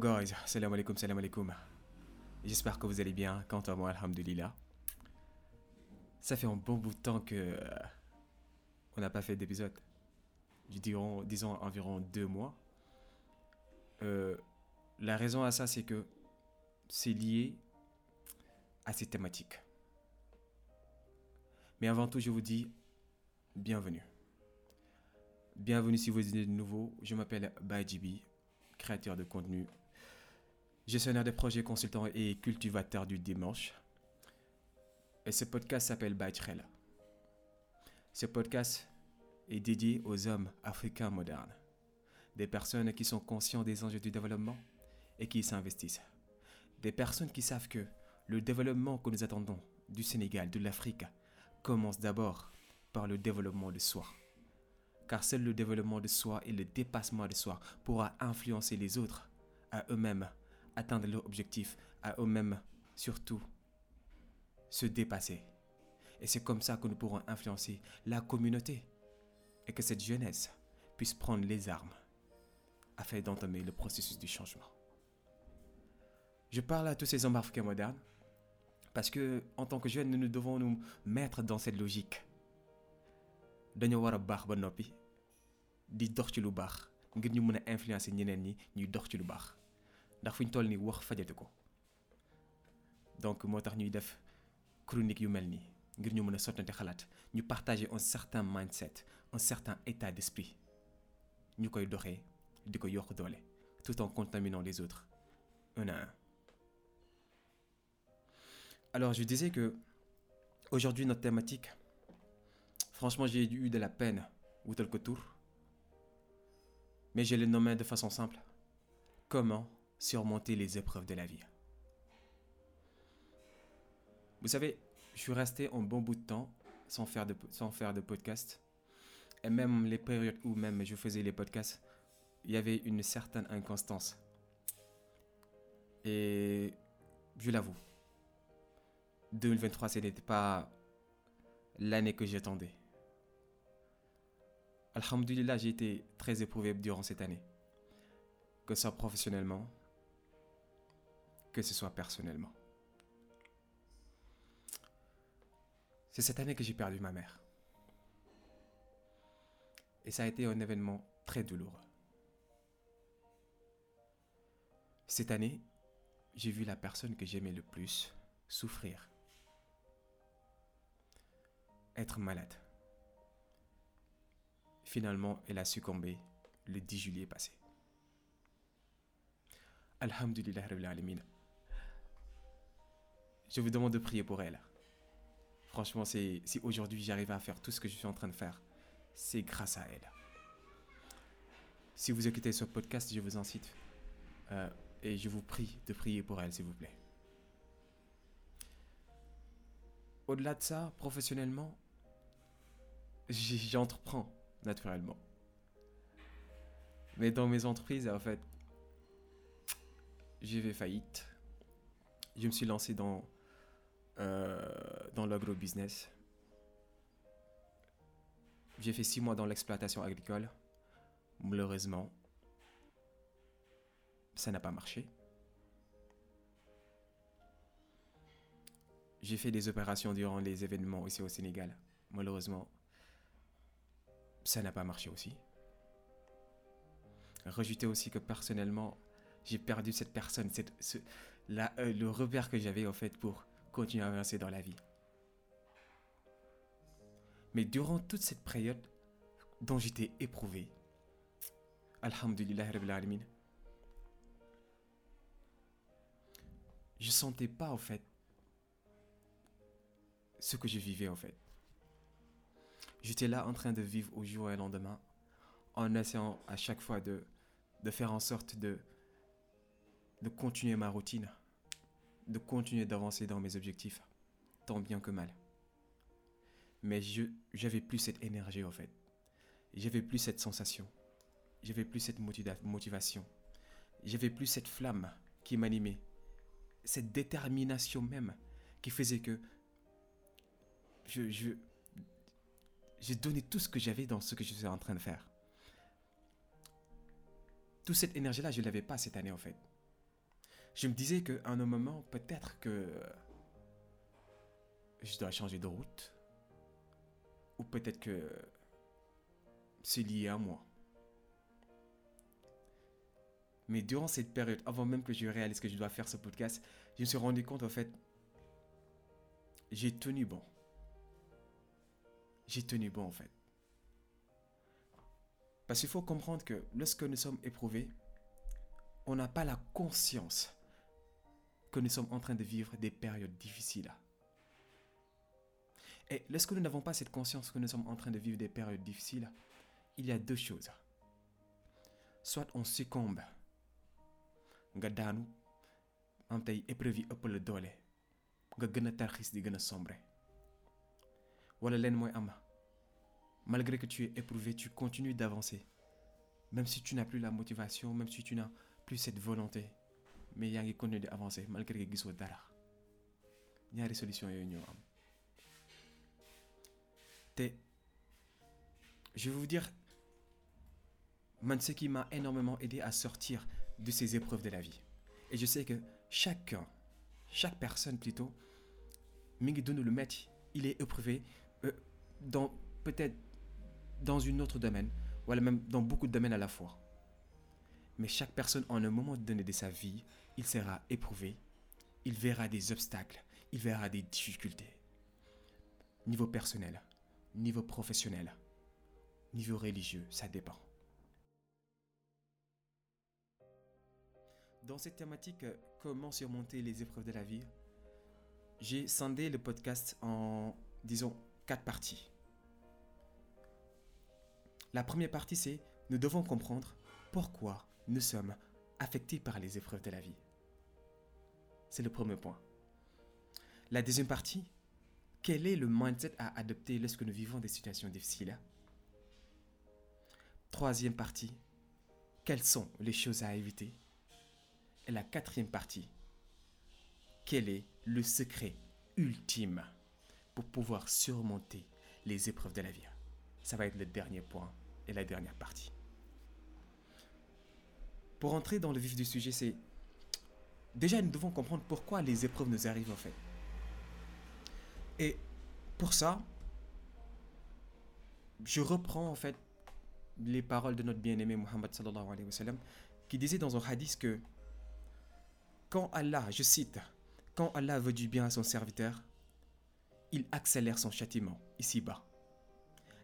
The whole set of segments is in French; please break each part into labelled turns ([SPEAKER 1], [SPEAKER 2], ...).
[SPEAKER 1] Hello guys, salam alaikum, salam alaikum. J'espère que vous allez bien. Quant à moi, alhamdulillah. Ça fait un bon bout de temps que euh, on n'a pas fait d'épisode. Disons, environ deux mois. Euh, la raison à ça, c'est que c'est lié à ces thématiques. Mais avant tout, je vous dis bienvenue. Bienvenue si vous êtes nouveau. Je m'appelle Bajibi, créateur de contenu, gestionnaire de projets, consultant et cultivateur du dimanche. Et ce podcast s'appelle Bajrel. Ce podcast est dédié aux hommes africains modernes, des personnes qui sont conscients des enjeux du développement et qui s'investissent. Des personnes qui savent que le développement que nous attendons du Sénégal, de l'Afrique, commence d'abord par le développement de soi. Car seul le développement de soi et le dépassement de soi pourra influencer les autres à eux-mêmes, atteindre leur objectif, à eux-mêmes surtout se dépasser. Et c'est comme ça que nous pourrons influencer la communauté et que cette jeunesse puisse prendre les armes afin d'entamer le processus du changement. Je parle à tous ces hommes africains modernes parce que en tant que jeunes, nous devons nous mettre dans cette logique. di influencer ñeneen ñi ñuy dox ci lu ndax fu ñu toll nii wax fajate ko donc moo tax ñuy def chronique yu mel nii ngir ñu mën a sottante xalaat ñu partager un certain mindset un certain état d'esprit ñu koy doxee di ko yokk doole tout en contaminant les autres un à un. Alors je disais que aujourd'hui notre thématique, franchement j'ai eu de la peine ou tel que tour, mais je l'ai nommé de façon simple. Comment surmonter les épreuves de la vie Vous savez, je suis resté un bon bout de temps sans faire de, sans faire de podcast. Et même les périodes où même je faisais les podcasts, il y avait une certaine inconstance. Et je l'avoue, 2023, ce n'était pas l'année que j'attendais. Alhamdulillah, j'ai été très éprouvé durant cette année. Que ce soit professionnellement, que ce soit personnellement. C'est cette année que j'ai perdu ma mère. Et ça a été un événement très douloureux. Cette année, j'ai vu la personne que j'aimais le plus souffrir, être malade. Finalement, elle a succombé le 10 juillet passé. Alhamdulillah Rabbil Alamin. Je vous demande de prier pour elle. Franchement, si aujourd'hui j'arrive à faire tout ce que je suis en train de faire, c'est grâce à elle. Si vous écoutez ce podcast, je vous incite euh, et je vous prie de prier pour elle, s'il vous plaît. Au-delà de ça, professionnellement, j'entreprends naturellement. Mais dans mes entreprises, en fait, j'ai fait faillite. Je me suis lancé dans, dans l'agro-business. J'ai fait six mois dans l'exploitation agricole. Malheureusement, ça n'a pas marché. J'ai fait des opérations durant les événements ici au Sénégal. Malheureusement, ça n'a pas marché aussi. Rejeter aussi que personnellement, j'ai perdu cette personne, cette, ce- la- euh, le repère que j'avais en fait pour continuer à avancer dans la vie. Mais durant toute cette période dont j'étais éprouvé, Alhamdulillah Rabbil Alamin, je sentais pas en fait ce que je vivais en fait. J'étais là en train de vivre au jour et au lendemain, en essayant à chaque fois de, de faire en sorte de, de continuer ma routine, de continuer d'avancer dans mes objectifs, tant bien que mal. Mais je j'avais plus cette énergie en fait. J'avais plus cette sensation. J'avais plus cette motiva- motivation. J'avais plus cette flamme qui m'animait. Cette détermination même qui faisait que je, je, j'ai donné tout ce que j'avais dans ce que je suis en train de faire. Toute cette énergie-là, je ne l'avais pas cette année en fait. Je me disais qu'à un moment, peut-être que je dois changer de route. Ou peut-être que c'est lié à moi. Mais durant cette période, avant même que je réalise que je dois faire ce podcast, je me suis rendu compte, en fait, j'ai tenu bon. J'ai tenu bon, en fait. Parce qu'il faut comprendre que lorsque nous sommes éprouvés, on n'a pas la conscience que nous sommes en train de vivre des périodes difficiles. Et lorsque nous n'avons pas cette conscience que nous sommes en train de vivre des périodes difficiles, il y a deux choses. Soit on succombe, nga daanu am tey épreuve yi ëpp a di sombre. Wala malgré que tu es éprouvé tu continues d'avancer. Même si tu n'as plus la motivation même si tu n'as plus cette volonté mais yaa ngi continuer d'avancer malgré que gisoo dara. Ñaari solution yooyu ñoo am. Te je vais vous dire man ce qui m'a énormément aidé à sortir de ces épreuves de la vie et je sais que chacun chaque personne plutôt mi ngi il est éprouvé euh, dans peut-être dans une autre domaine wala même dans beaucoup de domaines à la fois mais chaque personne en un moment donné de sa vie il sera éprouvé. Il verra des obstacles. Il verra des difficultés. Niveau personnel niveau professionnel niveau religieux ça dépend. Dans cette thématique, euh, comment surmonter les épreuves de la vie, j'ai scindé le podcast en, disons, quatre parties. La première partie, c'est nous devons comprendre pourquoi nous sommes affectés par les épreuves de la vie. C'est le premier point. La deuxième partie, quel est le mindset à adopter lorsque nous vivons des situations difficiles Troisième partie, quelles sont les choses à éviter? Et la quatrième partie, quel est le secret ultime pour pouvoir surmonter les épreuves de la vie Ça va être le dernier point et la dernière partie. Pour entrer dans le vif du sujet, c'est déjà nous devons comprendre pourquoi les épreuves nous arrivent en fait. Et pour ça, je reprends en fait les paroles de notre bien-aimé Muhammad sallallahu alayhi wa sallam qui disait dans un hadith que quand Allah, je cite, quand Allah veut du bien à son serviteur, il accélère son châtiment ici-bas.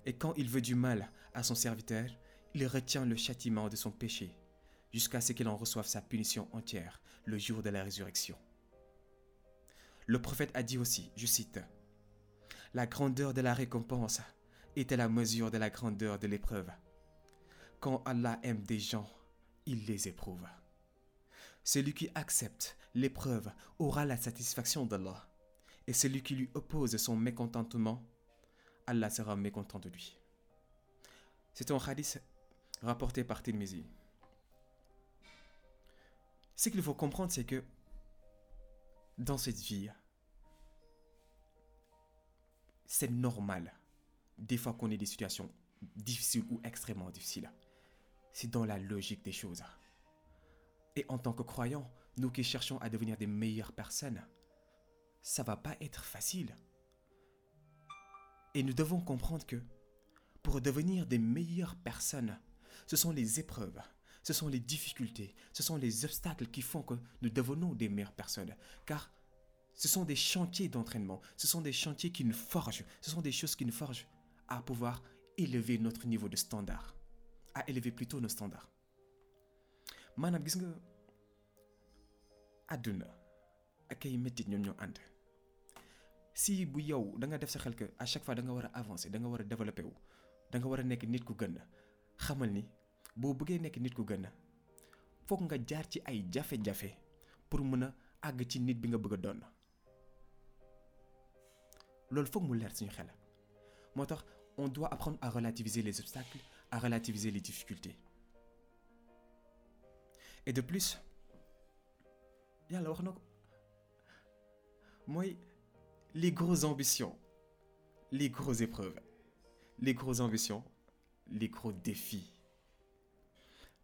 [SPEAKER 1] Et quand il veut du mal à son serviteur, il retient le châtiment de son péché jusqu'à ce qu'il en reçoive sa punition entière le jour de la résurrection. Le prophète a dit aussi, je cite, La grandeur de la récompense est à la mesure de la grandeur de l'épreuve. Quand Allah aime des gens, il les éprouve. Celui qui accepte l'épreuve aura la satisfaction d'Allah. Et celui qui lui oppose son mécontentement, Allah sera mécontent de lui. C'est un hadith rapporté par Tirmizi. Ce qu'il faut comprendre, c'est que dans cette vie, c'est normal des fois qu'on ait des situations difficiles ou extrêmement difficiles. C'est dans la logique des choses. Et en tant que croyants, nous qui cherchons à devenir des meilleures personnes, ça va pas être facile. Et nous devons comprendre que pour devenir des meilleures personnes, ce sont les épreuves, ce sont les difficultés, ce sont les obstacles qui font que nous devenons des meilleures personnes. Car ce sont des chantiers d'entraînement, ce sont des chantiers qui nous forgent, ce sont des choses qui nous forgent à pouvoir élever notre niveau de standard, à élever plutôt nos standards. maanaam gis nga àdduna ak ay méttit ñoom ñoo si bu yow da nga def sa xel que à chaque fois da nga war a avancer da nga war a développer wu da nga war a nekk nit ku gën xamal ni boo bëggee nekk nit ku gën pour a foog tax on doit apprendre à relativiser les obstacles à relativiser les difficultés. Et de plus yàlla wax na ko les grosses ambitions les grosses épreuves les grosses ambitions les gros défis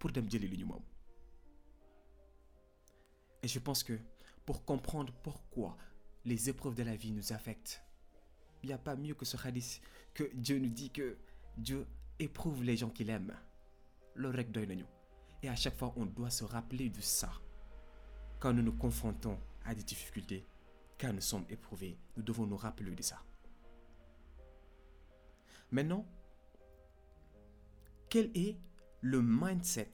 [SPEAKER 1] pour dem jëli li ñu et je pense que pour comprendre pourquoi les épreuves de la vie nous affectent il n'y a pas mieux que ce hadith que Dieu nous dit que Dieu éprouve les gens qu'il aime. Loolu rek doy nañu. Et à chaque fois on doit se rappeler de ça. Quand nous nous confrontons à des difficultés quand nous sommes éprouvés nous devons nous rappeler de ça. Maintenant quel est le mindset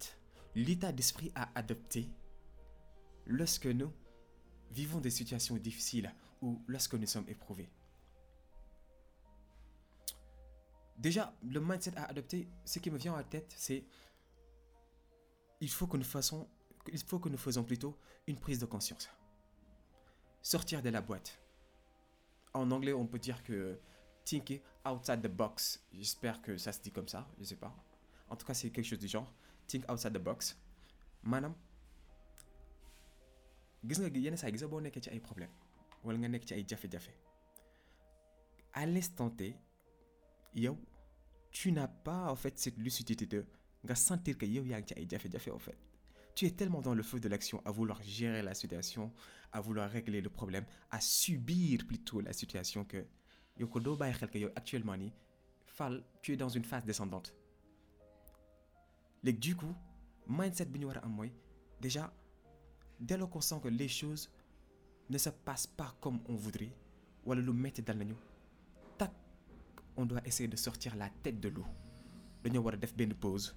[SPEAKER 1] l'état d'esprit à adopter lorsque nous vivons des situations difficiles ou lorsque nous sommes éprouvés Déjà, le mindset à adopter, ce qui me vient à la tête, c'est il faut que nous fassons, il faut que nous faisons plutôt une prise de conscience. Sortir de la boîte. En anglais, on peut dire que think outside the box. J'espère que ça se dit comme ça, je sais pas. En tout cas, c'est quelque chose du genre. Think outside the box. maanaam gis nga yenn saa yi gis nga boo ci ay problème wala nga nekk ci ay jafe-jafe à l'instant T yow tu n'as pas en fait cette lucidité de nga sentir que yow yaa ngi ci ay jafe-jafe en fait tu es tellement dans le feu de l'action à vouloir gérer la situation à vouloir régler le problème à subir plutôt la situation que yow ko doo bàyyi xel que yow actuellement nii Fall tu es dans une phase descendante léegi du coup mindset bi ñu déjà dès lors qu'on sent que les choses ne se passent pas comme on voudrait wala lu metti dal nañu tak on doit essayer de sortir la tête de l'eau. Dañoo war def pause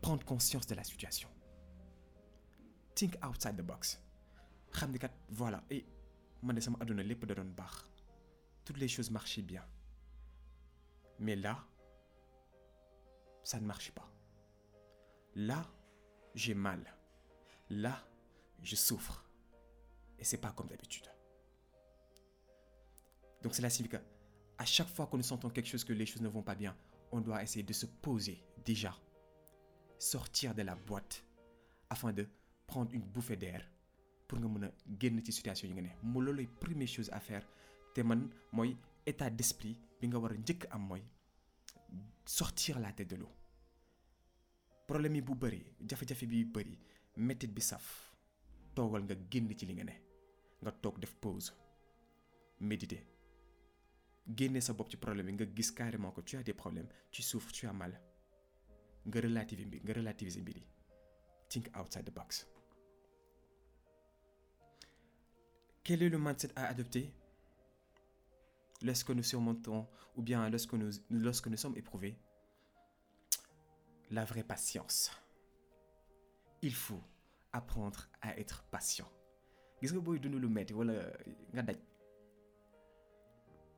[SPEAKER 1] prendre conscience de la situation. Think outside the box. Xam voilà et man sama da toutes les choses marchaient bien. Mais là ça ne marche pas là j'ai mal. Là je souffre. Et c'est pas comme d'habitude. Donc cela signifie que à chaque fois que nous sentons quelque chose que les choses ne vont pas bien on doit essayer de se poser déjà. Sortir de la boîte afin de prendre une bouffée d'air pour nga mën a génn ci situation yi nga première chose à faire. Te man mooy état d'esprit sortir la tête de l'eau problème yi bu problème des problèmes tu as mal. Nga nga quel est le mindset à adopter lorsque nous surmontons ou bien lorsque nous sommes éprouvés? La vraie patience. Il faut apprendre à être patient.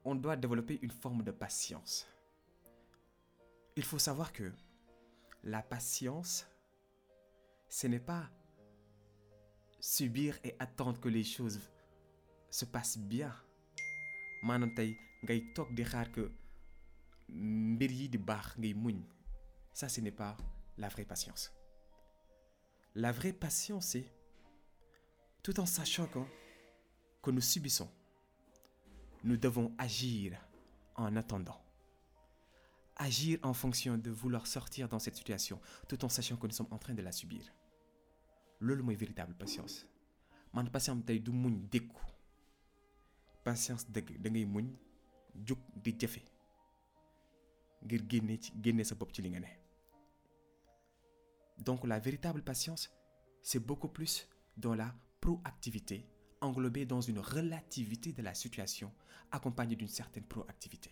[SPEAKER 1] On doit développer une forme de patience. Il faut savoir que la patience ce n'est pas subir et attendre que les choses se passent bien. Que mbir yi di ngay ça ce n'est pas la vraie patience. La vraie patience c'est tout en sachant que que nous subissons nous devons agir en attendant. Agir en fonction de vouloir sortir dans cette situation tout en sachant que nous sommes en train de la subir. Loolu mooy véritable patience. Man patience tey du muñ patience dëgg da ngay muñ jug di ngir donc la véritable patience c'est beaucoup plus dans la proactivité englobée dans une relativité de la situation accompagnée d'une certaine proactivité.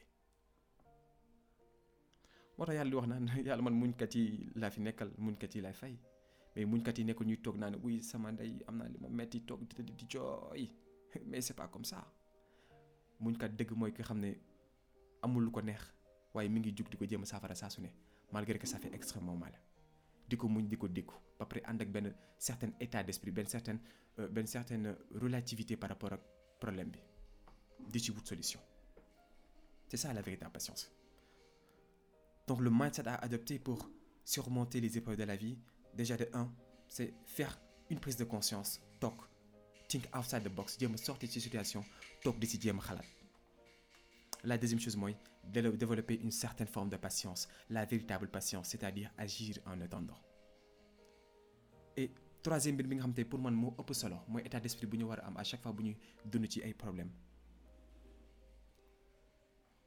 [SPEAKER 1] Mais pas comme ça. Malgré que ça fait extrêmement mal di ko muñ di ko dékku. Ba pare ànd ak benn certain état d'esprit benn certaine euh, benn certaine relativité par rapport ak problème bi. Di ci solution. C'est ça la véritable patience. Donc le mindset à adopter pour surmonter les épreuves de la vie déjà de un c'est faire une prise de conscience toog think outside the box jéem a sortir ci situation toog di ci jéem la deuxième chose mooy développer une certaine forme de patience la véritable patience c'est-à-dire agir en attendant. Et troisième mbir pour man moo ëpp solo mooy état d'esprit bu am à chaque fois bu ñuy dund ci ay problèmes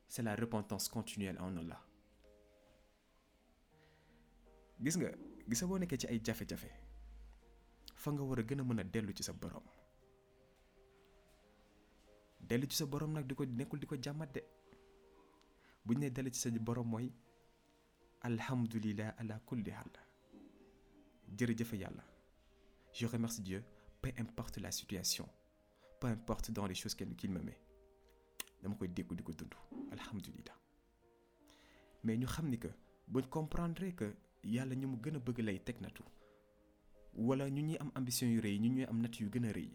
[SPEAKER 1] c'est la repentance continuelle en Allah. Gis nga gis nga boo nekkee ci ay jafe-jafe fa nga war a gën a mën a dellu ci sa borom dellu ci sa borom nag di ko nekkul di ko jàmmat de. Bu ñu nee dellu ci sa borom mooy alhamdulillah ala kulli hal jërëjëfe yàlla. Je remercie Dieu peu importe la situation peu importe dans les choses qu'il me met. Dama koy déggu di ko dund. Alhamdulillah. Mais ñu xam ni que buñ comprendre que yàlla ñu mu gën a bëgg lay teg natu wala ñu ñuy am ambition yu rëy ñu ñuy am natt yu gën a rëy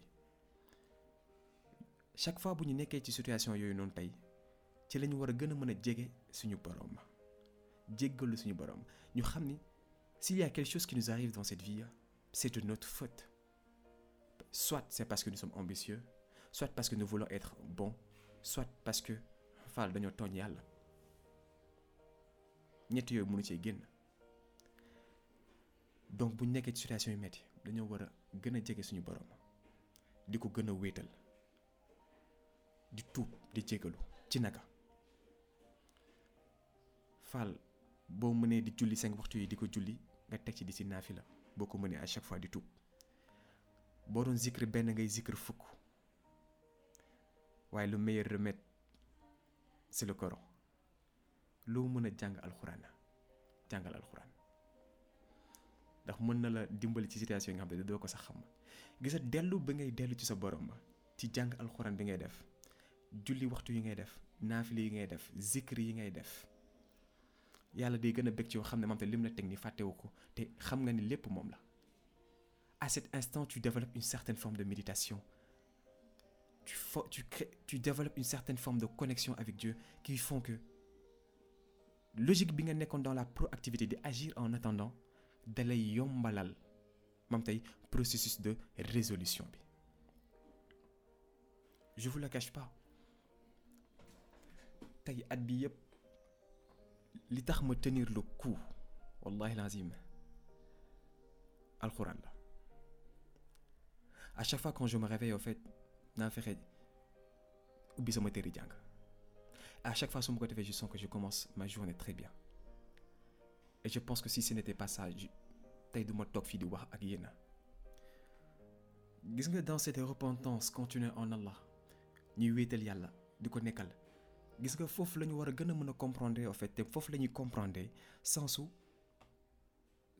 [SPEAKER 1] chaque fois bu ñu nekkee ci situation yooyu noonu tey ci la ñu war a gën a mën a jege suñu borom jéggalu suñu borom ñu xam ni s'il y a quelque chose qui nous arrive dans cette vie c'est de notre faute. Soit c'est parce que nous sommes ambitieux soit parce que nous voulons être bons soit parce que faal dañoo tooñ yàlla. Ñett yooyu mënu cee génn. Donc bu ñu nekkee ci situation yu metti dañoo war a gën a jege suñu borom di ko gën di tuub di jégalu ci naka. Faal boo mënee di julli cinq waxtu yi di ko julli nga teg ci di si naafila boo ko mënee à chaque fois di tuub. Boo doon zikr benn ngay zikr fukk waaye le meilleur remède c'est le Coran. Loo mën a jàng alxuraan jàngal alxuraan. Ndax mën na la dimbali ci situation yi nga xam ne doo ko sax xam. Gisa dellu ba ngay dellu ci sa borom ci jàng alxuraan bi ngay def julli waxtu yi ngay def naafili yi ngay def zikr yi ngay def. Yàlla day gën a bëgg ci yow xam ne moom te lim la teg ni fàttewu ko te xam nga ni lépp moom la. À cet instant tu développes une certaine forme de méditation. Tu tu crées tu développes une certaine forme de connexion avec Dieu qui font que logique bi nga nekkoon dans la proactivité di agir en attendant dalay yombalal moom tey processus de résolution bi. Je vous le cache pas tey at bi yëpp le coup à chaque fois quand je me réveille fait à chaque fois su ma ko defee je que je commence ma journée très bien. Et je pense que si ce n'était pas ça tey du ma toog fii di wax dans cette repentance continue en Allah ñuy wéetal yàlla di gis nga foofu la ñu war a gën a mën a comprendre en fait te foofu la ñuy comprendre sensu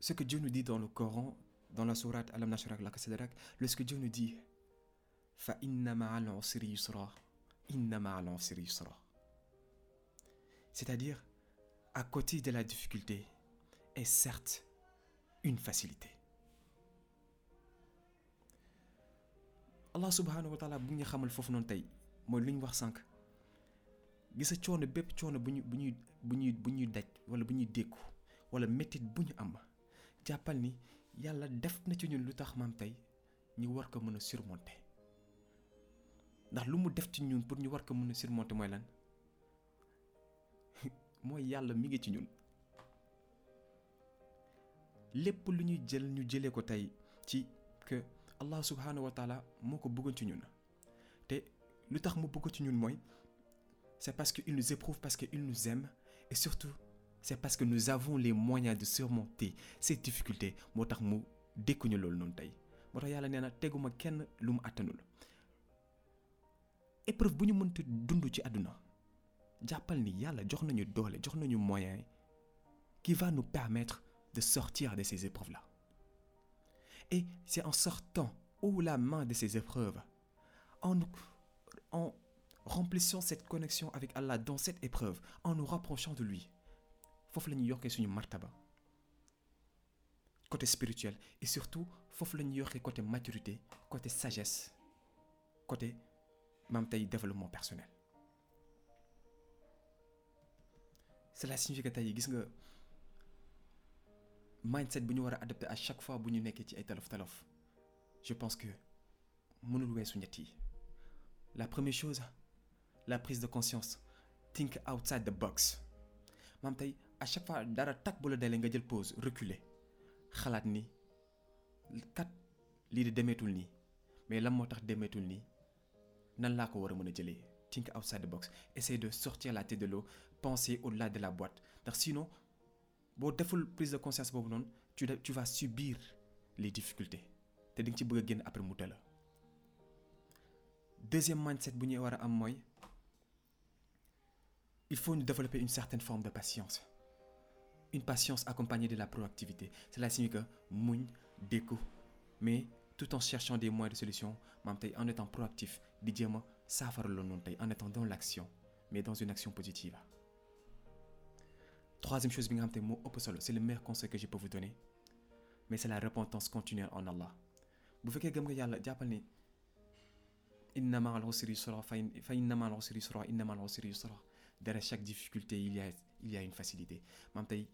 [SPEAKER 1] ce que Dieu nous dit dans le Coran dans la sourate Alam nashrah laka sadrak lorsque Dieu nous dit fa inna ma'al usri yusra inna ma'al usri yusra. C'est-à-dire à côté de la difficulté est certes une facilité. Allah subhanahu wa taala bu ñu xamal foofu noonu tey mooy lu ñu wax sànq gisa coono bépp coono bu ñu bu ñuy bu ñuy bu ñuy daj wala bu ñuy dékku wala métit bu ñu am jàppal ni yàlla def na ci ñun lu tax maam tey ñu war ko mën a surmonter. Ndax lu mu def ci ñun pour ñu war ko mën a surmonter mooy lan? mooy yàlla mi ngi ci ñun. Lépp lu ñuy jël ñu jëlee ko tey ci que Allah subhanahu wa taala moo ko bëggoon ci ñun. Te lu tax mu bëgg ci ñun mooy c'est parce qu'il nous éprouve parce qu'il nous aime et surtout c'est parce que nous avons les moyens de surmonter ces difficultés. Moo tax mu dékkuñu loolu noonu tey. Moo tax yàlla nee na teguma kenn lu mu àttanul épreuve bu ñu mënti dund ci àdduna jàppal ni yàlla jox moyen qui va nous permettre de sortir de ces épreuves-là. Et c'est en sortant haut la main de ces épreuves en en remplissant cette connexion avec Allah dans cette épreuve en nous rapprochant de lui. Foofu la ñuy yokkee suñu martaba côté spirituel et surtout foofu la ñu yokkee côté maturité côté sagesse côté maam tey développement personnel. Cela signifie que tey mindset bu ñu war a adopté à chaque fois bu ñu nekkee ci ay talof talof je pense que mënul weesu ñett la première chose la prise de conscience. Think outside the box. Maam tey à chaque fois dara tak bu la dalee nga jël pause reculer. Xalaat ni kat lii de demeetul mais lan moo tax demeetul nii? Nan laa ko war a mën think outside the box. Essayer de sortir la tête de l'eau penser au-delà de la boîte. Ndax sinon boo deful prise de conscience tu tu vas subir les difficultés. Te di nga ci bëgg après mu la deuxième mindset bu ñuy war il faut nous développer une certaine forme de patience. Une patience accompagnée de la proactivité. Cela signifie que muñ dékku mais tout en cherchant des moyens de solution en étant proactif en étant dans l'action mais dans une action positive. Troisième chose c'est le meilleur conseil que je peux vous donner mais c'est la repentance continue en Allah. Bu fekkee gëm nga yàlla jàppal ni inna ma'al usri yusra fa inna ma'al usri yusra inna ma'al usri yusra derrière chaque difficulté il y a il y a une facilité. Maam tey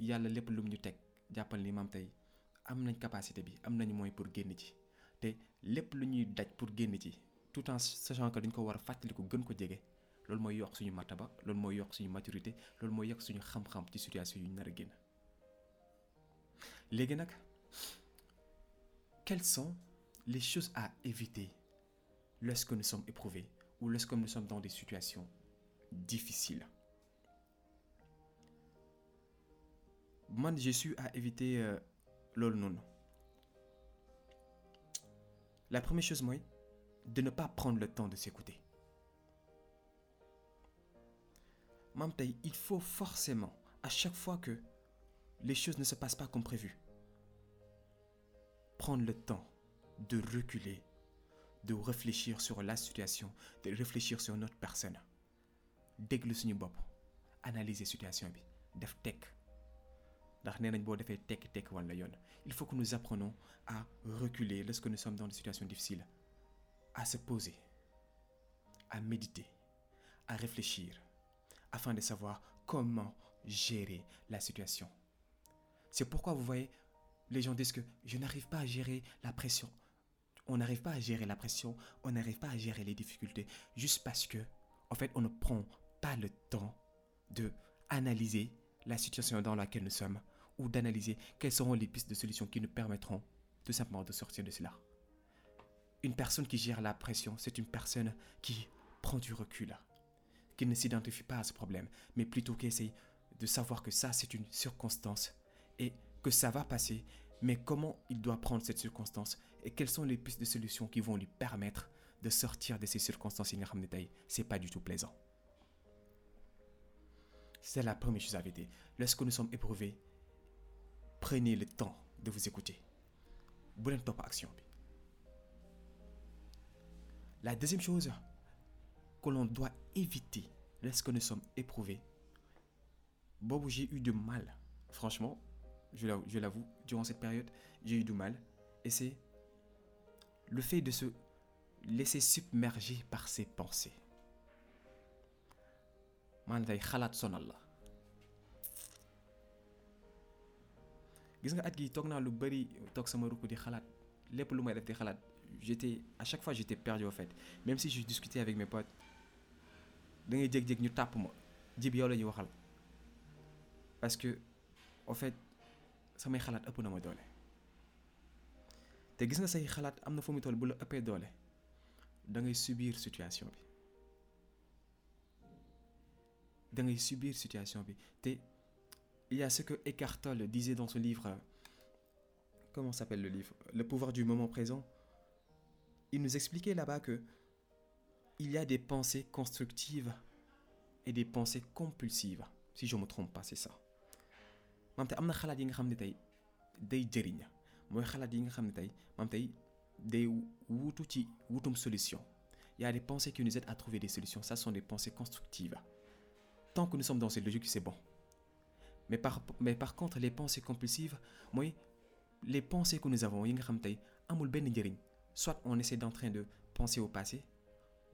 [SPEAKER 1] yàlla lépp lum ñu teg capacité bi am moyen pour génn pour génn ci tout en sachant que dañ ko war a fàttaliku gën ko jege loolu mooy yokk suñu martaba loolu mooy yokk maturité loolu mooy yokk suñu xam-xam ci situation quelles sont les choses à éviter lorsque nous sommes éprouvés? Ou lorsque nous sommes dans des situations difficiles. Man j'ai su à éviter euh, loolu noonu la première chose mooy de ne pas prendre le temps de s'écouter. Tey il faut forcément à chaque fois que les choses ne se passent pas comme prévu prendre le temps de reculer de réfléchir sur la situation de réfléchir sur notre personne. Déglu suñu bopp analyser situation bi def tekk. Ndax nañ il faut que nous apprenons à reculer lorsque nous sommes dans des situations difficiles à se poser à méditer à réfléchir afin de savoir comment gérer la situation. C'est pourquoi vous voyez les gens disent que je n'arrive pas à gérer la pression on n'arrive pas à gérer la pression on n'arrive pas à gérer les difficultés juste parce que en fait on ne prend pas le temps de analyser la situation dans laquelle nous sommes ou d'analyser quelles seront les pistes de solutions qui nous permettront tout simplement de sortir de cela. Une personne qui gère la pression, c'est une personne qui prend du recul, qui ne s'identifie pas à ce problème, mais plutôt qui essaye de savoir que ça, c'est une circonstance et que ça va passer, mais comment il doit prendre cette circonstance et quelles sont les pistes de solutions qui vont lui permettre de sortir de ces circonstances c'est pas du tout plaisant. C'est la première chose à éviter. Lorsque nous sommes éprouvés, prenez le temps de vous écouter bu leen topp action la deuxième chose que l'on doit éviter lorsque nous sommes éprouvés boobu j'ai eu du mal franchement je l'avoue durant cette période j'ai eu du mal. Et c'est le fait de se laisser submerger par ses pensées. Gis nga at gi toog naa lu bari toog sama rukk di xalaat. Lépp lu may def di xalaat j'étais à chaque fois j'étais perdu au fait. Même si je discutais avec mes potes da ngay jég-jég ñu tàpp ma. Jib yow la waxal. Parce que en fait samay xalaat ëpp na ma doole te gis nga say xalaat am na fu mu toll bu la ëppee doole da subir situation bi da subir situation bi te il y a ce que Eckhart Tolle disait dans son livre comment s'appelle le livre? Le pouvoir du moment présent. Il nous expliquait là-bas que il y a des pensées constructives et des pensées compulsives. Si je me trompe pas, c'est ça. Maam tey mooy y a des pensées qui nous aident à trouver des solutions. Ça sont des pensées constructives. Tant que nous sommes dans cette logique c'est bon. Mais par mais par contre les pensées compulsives moi les pensées que nous avons yi nga xam tey soit on essaie d'en train de penser au passé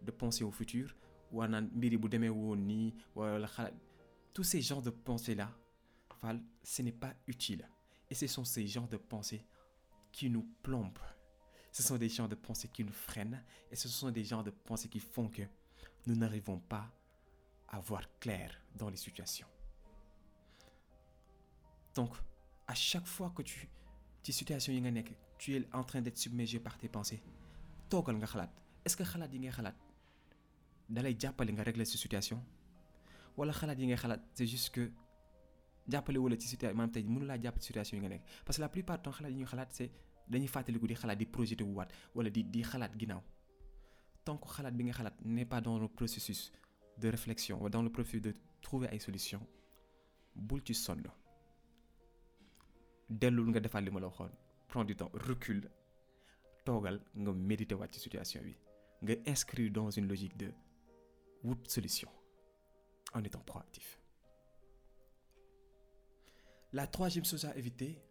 [SPEAKER 1] de penser au futur ou naan mbir yi bu demee tous ces genres de pensées là Ce n'est pas utile. Et ce sont ces genres de pensées qui nous plombent. Ce sont des genres de pensées qui nous freinent et ce sont des genres de pensées qui font que nous n'arrivons pas à voir clair dans les situations. Donc à chaque fois que tu ci situation yi tu es en train d'être submergé par tes pensées toogal nga xalaat. Est-ce que xalaat yi ngay xalaat dalay jàppale nga régler cette situation? Wala xalaat yi ngay xalaat c'est juste que jàppale wala ci situation maanaam tey mënu laa jàpp situation yi nga nekk. Parce que la plupart du temps xalaat yi ñuy xalaat c'est dañuy fàttaliku di xalaat di projeté wu waat wala di di xalaat ginnaaw. Tant que xalaat bi nga xalaat n'est pas dans le processus de réflexion ou dans le processus de trouver ay solutions bul ci sonn. Dellul nga defaat li ma la waxoon. Prends du temps recule toogal nga méditer waat ci situation bi. Nga inscrire dans une logique de wut solution en étant proactif la troisième chose à éviter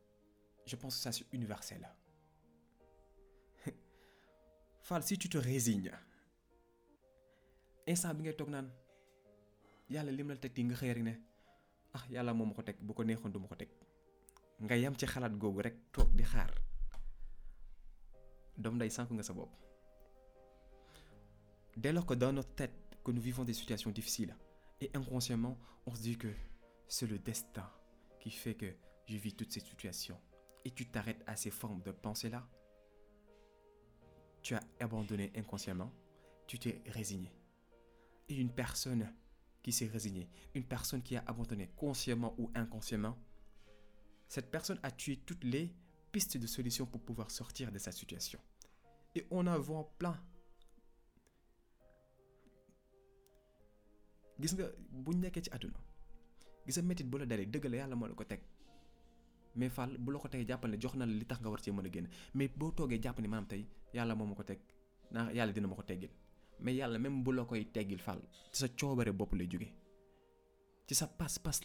[SPEAKER 1] je pense que ça c'est universel. Fall si tu te résignes instant bi ngay toog naan yàlla lim la ne ah yàlla moo ma ko teg bu ko neexoon du ko teg. Nga yam ci xalaat rek toog di xaar. Doom day sànk nga sa dès lors que dans notre tête que nous vivons des situations difficiles et inconsciemment on se dit que c'est le destin qui fait que je vis toutes ces situations et tu t'arrêtes à ces formes de pensée là tu as abandonné inconsciemment tu t'es résigné et une personne qui s'est résignée une personne qui a abandonné consciemment ou inconsciemment cette personne a tué toutes les pistes de solutions pour pouvoir sortir de sa situation. Et on en voit plein. Gis nga métit bu la dalee dëgg la yàlla moo la ko teg. Mais Fall bu la ko tegee jàppal ne jox la li a mais boo toogee jàpp ne maanaam tey yàlla moo ma ko teg naa yàlla dina ma mais yàlla même bu la koy teggil ci sa coobare bopp lay ci pas-pas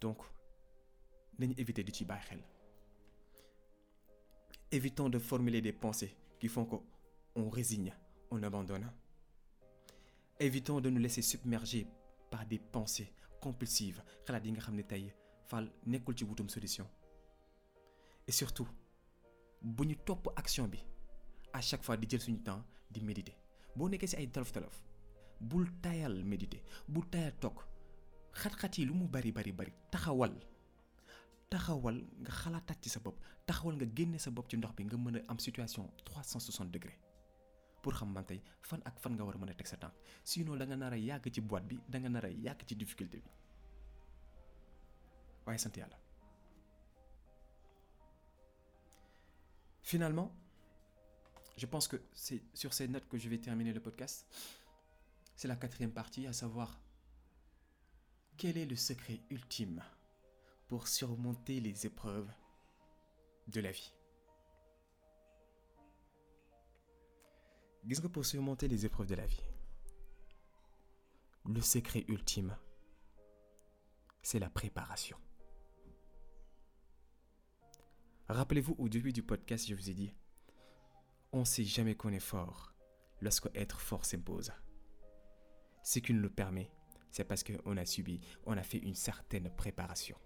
[SPEAKER 1] donc nañu éviter di ci bàyyi évitons de formuler des pensées qui font que on résigne on abandonne évitons de nous laisser submerger par des pensées compulsives. Xalaat yi nga xam ne tey Fall nekkul ci solution. Et surtout bu ñu topp action bi à chaque fois di jël suñu temps di méditer. Boo nekkee ci ay tolof-tolof bul tayal méditer bul tayal toog. Xat-xat yi lu mu bari bari bari taxawal taxawal nga ci sa bopp taxawal nga génne sa bopp ci ndox bi nga mën a am situation 360 degrés pour xam man tey fan ak fan nga war a mën a teg sa tànk sinon da nga nar a yàgg ci boîte bi da nga nar a yàgg ci difficulté bi waaye sant yàlla. Finalement, je pense que c'est sur ces notes que je vais terminer le podcast. C'est la quatrième partie, à savoir quel est le secret ultime pour surmonter les épreuves de la vie? Gis nga pour surmonter les épreuves de la vie, le secret ultime, c'est la préparation. Rappelez-vous au début du podcast, je vous ai dit, on ne sait jamais qu'on est fort lorsque être fort s'impose. Ce qui nous le permet, c'est parce qu'on a subi, on a fait une certaine préparation.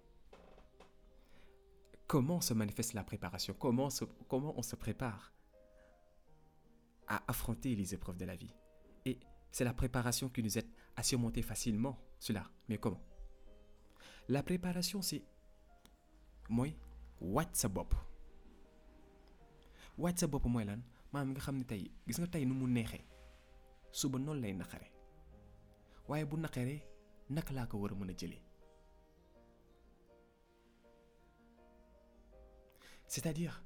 [SPEAKER 1] Comment se manifeste la préparation? Comment, on se prépare? À affronter les épreuves de la vie. Et c'est la préparation qui nous aide à surmonter facilement cela. Mais comment? La préparation, c'est sa bopp wàcc sa bopp mooy lan? Maanaam nga xam ne tey gis nga tey nu mu neexee? Suba noonu lay naqare waaye bu naqaree naka laa ko war a mën a jëlee? C'est-à-dire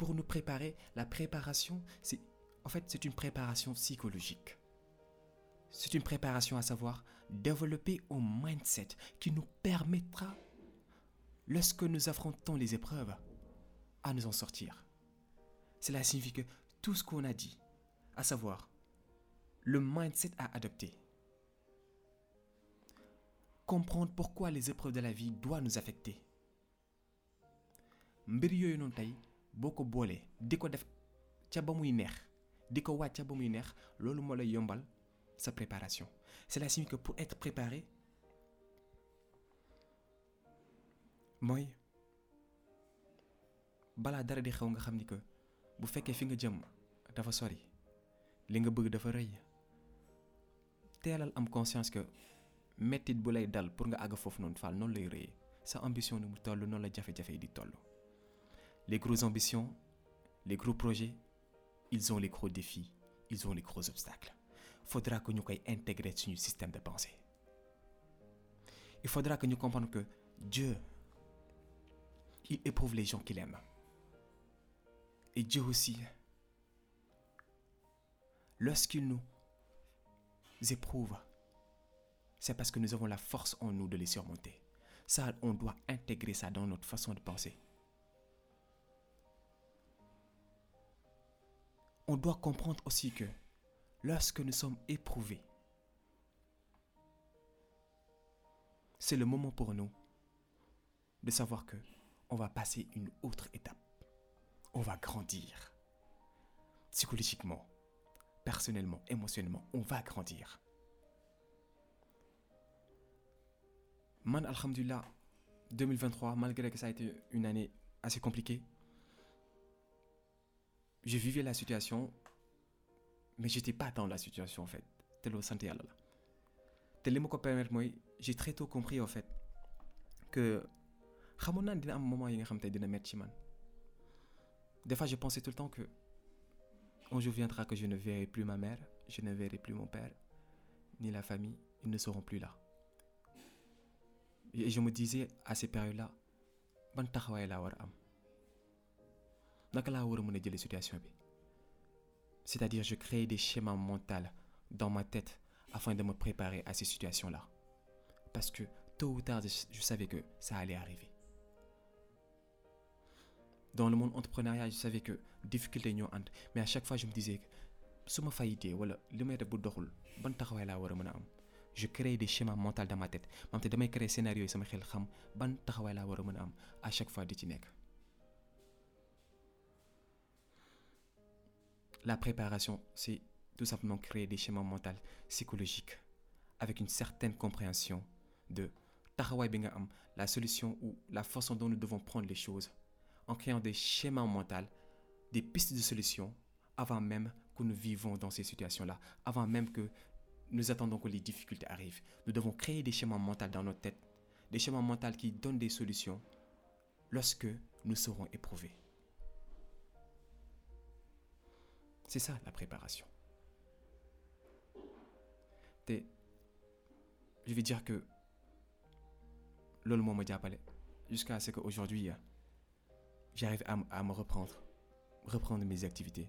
[SPEAKER 1] pour nous préparer la préparation c'est en fait c'est une préparation psychologique c'est une préparation à savoir développer un mindset qui nous permettra lorsque nous affrontons les épreuves, à nous en sortir. Cela signifie que tout ce qu'on a dit, à savoir le mindset à adopter, comprendre pourquoi les épreuves de la vie doivent nous affecter boo ko boolee di ko def ca ba muy neex di ko waaj ca ba muy neex lay yombal sa préparation. Cela signifie que pour être préparé mooy balaa dara di xew nga xam que bu fekkee fi nga jëm dafa sori li nga bëgg dafa teelal am conscience que mettit bu lay dal pour nga àgg foofu noonu faal noonu lay rëyee. Sa ambition ni mu toll noonu la jafe-jafe yi di les grosses ambitions les gros projets ils ont les gros défis ils ont les gros obstacles. Faudra que koy intégrer suñu système de pensée. Il faudra que ñu comprendre que Dieu il éprouve les gens qu'il aime. Et Dieu aussi lorsqu'il nous éprouve c'est parce que nous avons la force en nous de les surmonter. Ça on doit intégrer ça dans notre façon de penser on doit comprendre aussi que lorsque nous sommes éprouvés, c'est le moment pour nous de savoir que on va passer une autre étape. On va grandir. Psychologiquement, personnellement, émotionnellement, on va grandir. Man, Alhamdulillah, 2023, malgré que ça a été une année assez compliquée, je vivais la situation mais j'étais pas dans la situation en fait. Te loolu sant yàlla la. Te li ma j'ai très tôt compris en fait que des fois je pensais tout le temps que un jour viendra que je ne verrai plus ma mère je ne verrai plus mon père ni la famille ils ne seront plus là. Et je me disais à ces périodes là ban taxawaay laa war naka laa war a mën situation bi? C'est-à-dire je crée des schémas mentaux dans ma tête afin de me préparer à ces situations-là. Parce que tôt ou tard je savais que ça allait arriver. Dans le monde entrepreneurial je savais que difficulté ñoo ànd. Mais à chaque fois je me disais que su ma fayitee wala li may def bu doxul ban taxawaay laa war a mën am? Je crée des schémas mentaux dans ma tête. Maanaam te damay créer scénario yi sama xel xam ban taxawaay laa war a mën a am à chaque fois di ci nekk La préparation, c'est tout simplement créer des schémas mentaux psychologiques avec une certaine compréhension de la solution ou la façon dont nous devons prendre les choses en créant des schémas mentaux, des pistes de solution avant même que nous vivons dans ces situations-là, avant même que nous attendons que les difficultés arrivent. Nous devons créer des schémas mentaux dans notre tête, des schémas mentaux qui donnent des solutions lorsque nous serons éprouvés. C'est ça la préparation. je vais dire que loolu moo ma jàppale jusqu'à ce que aujourd'hui j'arrive à, me reprendre reprendre mes activités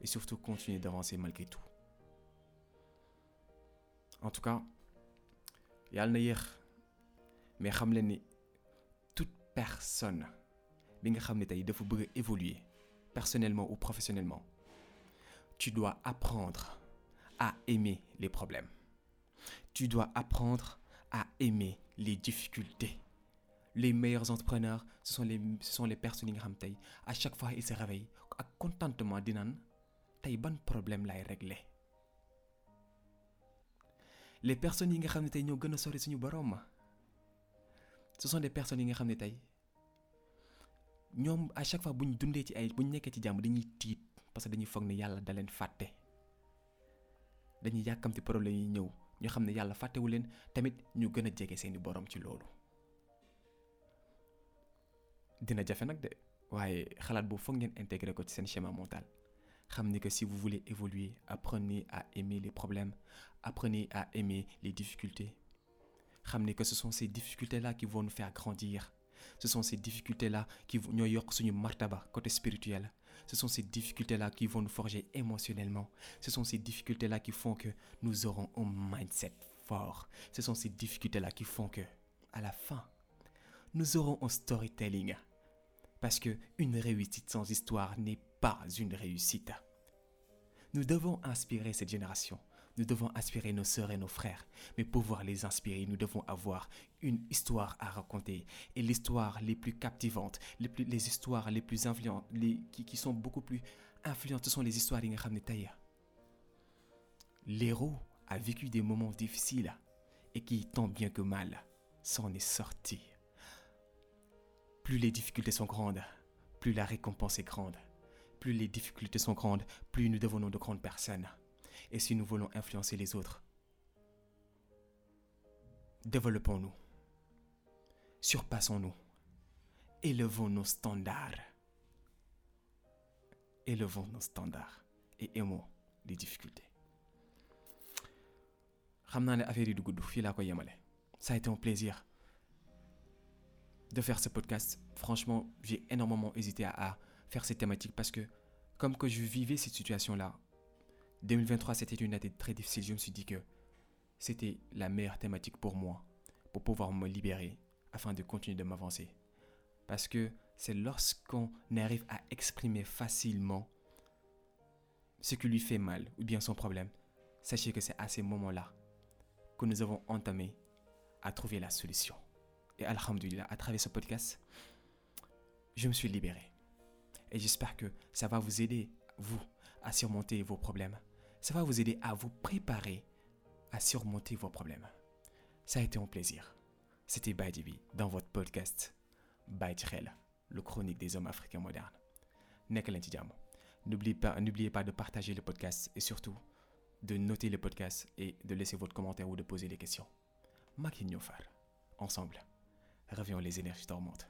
[SPEAKER 1] et surtout continuer d'avancer malgré tout en tout cas mais toute personne bi nga ne évoluer personnellement ou professionnellement tu dois apprendre à aimer les problèmes. Tu dois apprendre à aimer les difficultés. Les meilleurs entrepreneurs, ce sont les, ce sont les personnes qui ont À chaque fois, ils se réveillent avec contentement disant tay ban problème lay régler? Les personnes qui ont borom ce sont des personnes qui ont tay ñoom à chaque fois buñ dundee ci ay parce que dañuy foog ne yàlla da leen fàtte. Dañuy yàkkamti problème yi ñëw ñu xam ne yàlla leen tamit ñu gën a jege seeni borom ci loolu. Dina jafe nag de waaye xalaat boobu foog ngeen intégrer ko ci seen schéma mental. Xam que si vous voulez évoluer apprenez à aimer les problèmes apprenez à aimer les difficultés. Xam ni que ce sont ces difficultés là qui vont nous faire grandir. Ce sont ces difficultés là qui ñoo yokk suñu martaba côté spirituel ce sont ces difficultés-là qui vont nous forger émotionnellement. Ce sont ces difficultés-là qui font que nous aurons un mindset fort. Ce sont ces difficultés-là qui font que, à la fin, nous aurons un storytelling. Parce que une réussite sans histoire n'est pas une réussite. Nous devons inspirer cette génération. Nous devons inspirer nos sœurs et nos frères. Mais pour pouvoir les inspirer, nous devons avoir une histoire à raconter. Et l'histoire les plus captivantes, les, histoires les plus influentes, qui, sont beaucoup plus influentes, ce sont les histoires L'héros a vécu des moments difficiles et qui, tant bien que mal, s'en est sorti. Plus les difficultés sont grandes, plus la récompense est grande. Plus les difficultés sont grandes, plus nous devenons de grandes personnes. Et si nous voulons influencer les autres, développons-nous, surpassons-nous, élevons nos standards. Élevons nos standards et aimons les difficultés. ça a été un plaisir de faire ce podcast. Franchement, j'ai énormément hésité à, faire cette thématique parce que, comme que je vivais cette situation-là, 2023 c'était une année très difficile. Je me suis dit que c'était la meilleure thématique pour moi, pour pouvoir me libérer afin de continuer de m'avancer. Parce que c'est lorsqu'on arrive à exprimer facilement ce qui lui fait mal ou bien son problème, sachez que c'est à ces moments-là que nous avons entamé à trouver la solution. Et Alhamdulillah, à travers ce podcast, je me suis libéré. Et j'espère que ça va vous aider, vous, à surmonter vos problèmes. Ça va vous aider à vous préparer à surmonter vos problèmes. Ça a été un plaisir. C'était Badibi dans votre podcast Baïtrel, le chronique des hommes africains modernes. N'oubliez pas, n'oubliez pas de partager le podcast et surtout de noter le podcast et de laisser votre commentaire ou de poser des questions. Makinofar, ensemble, revions les énergies dormantes.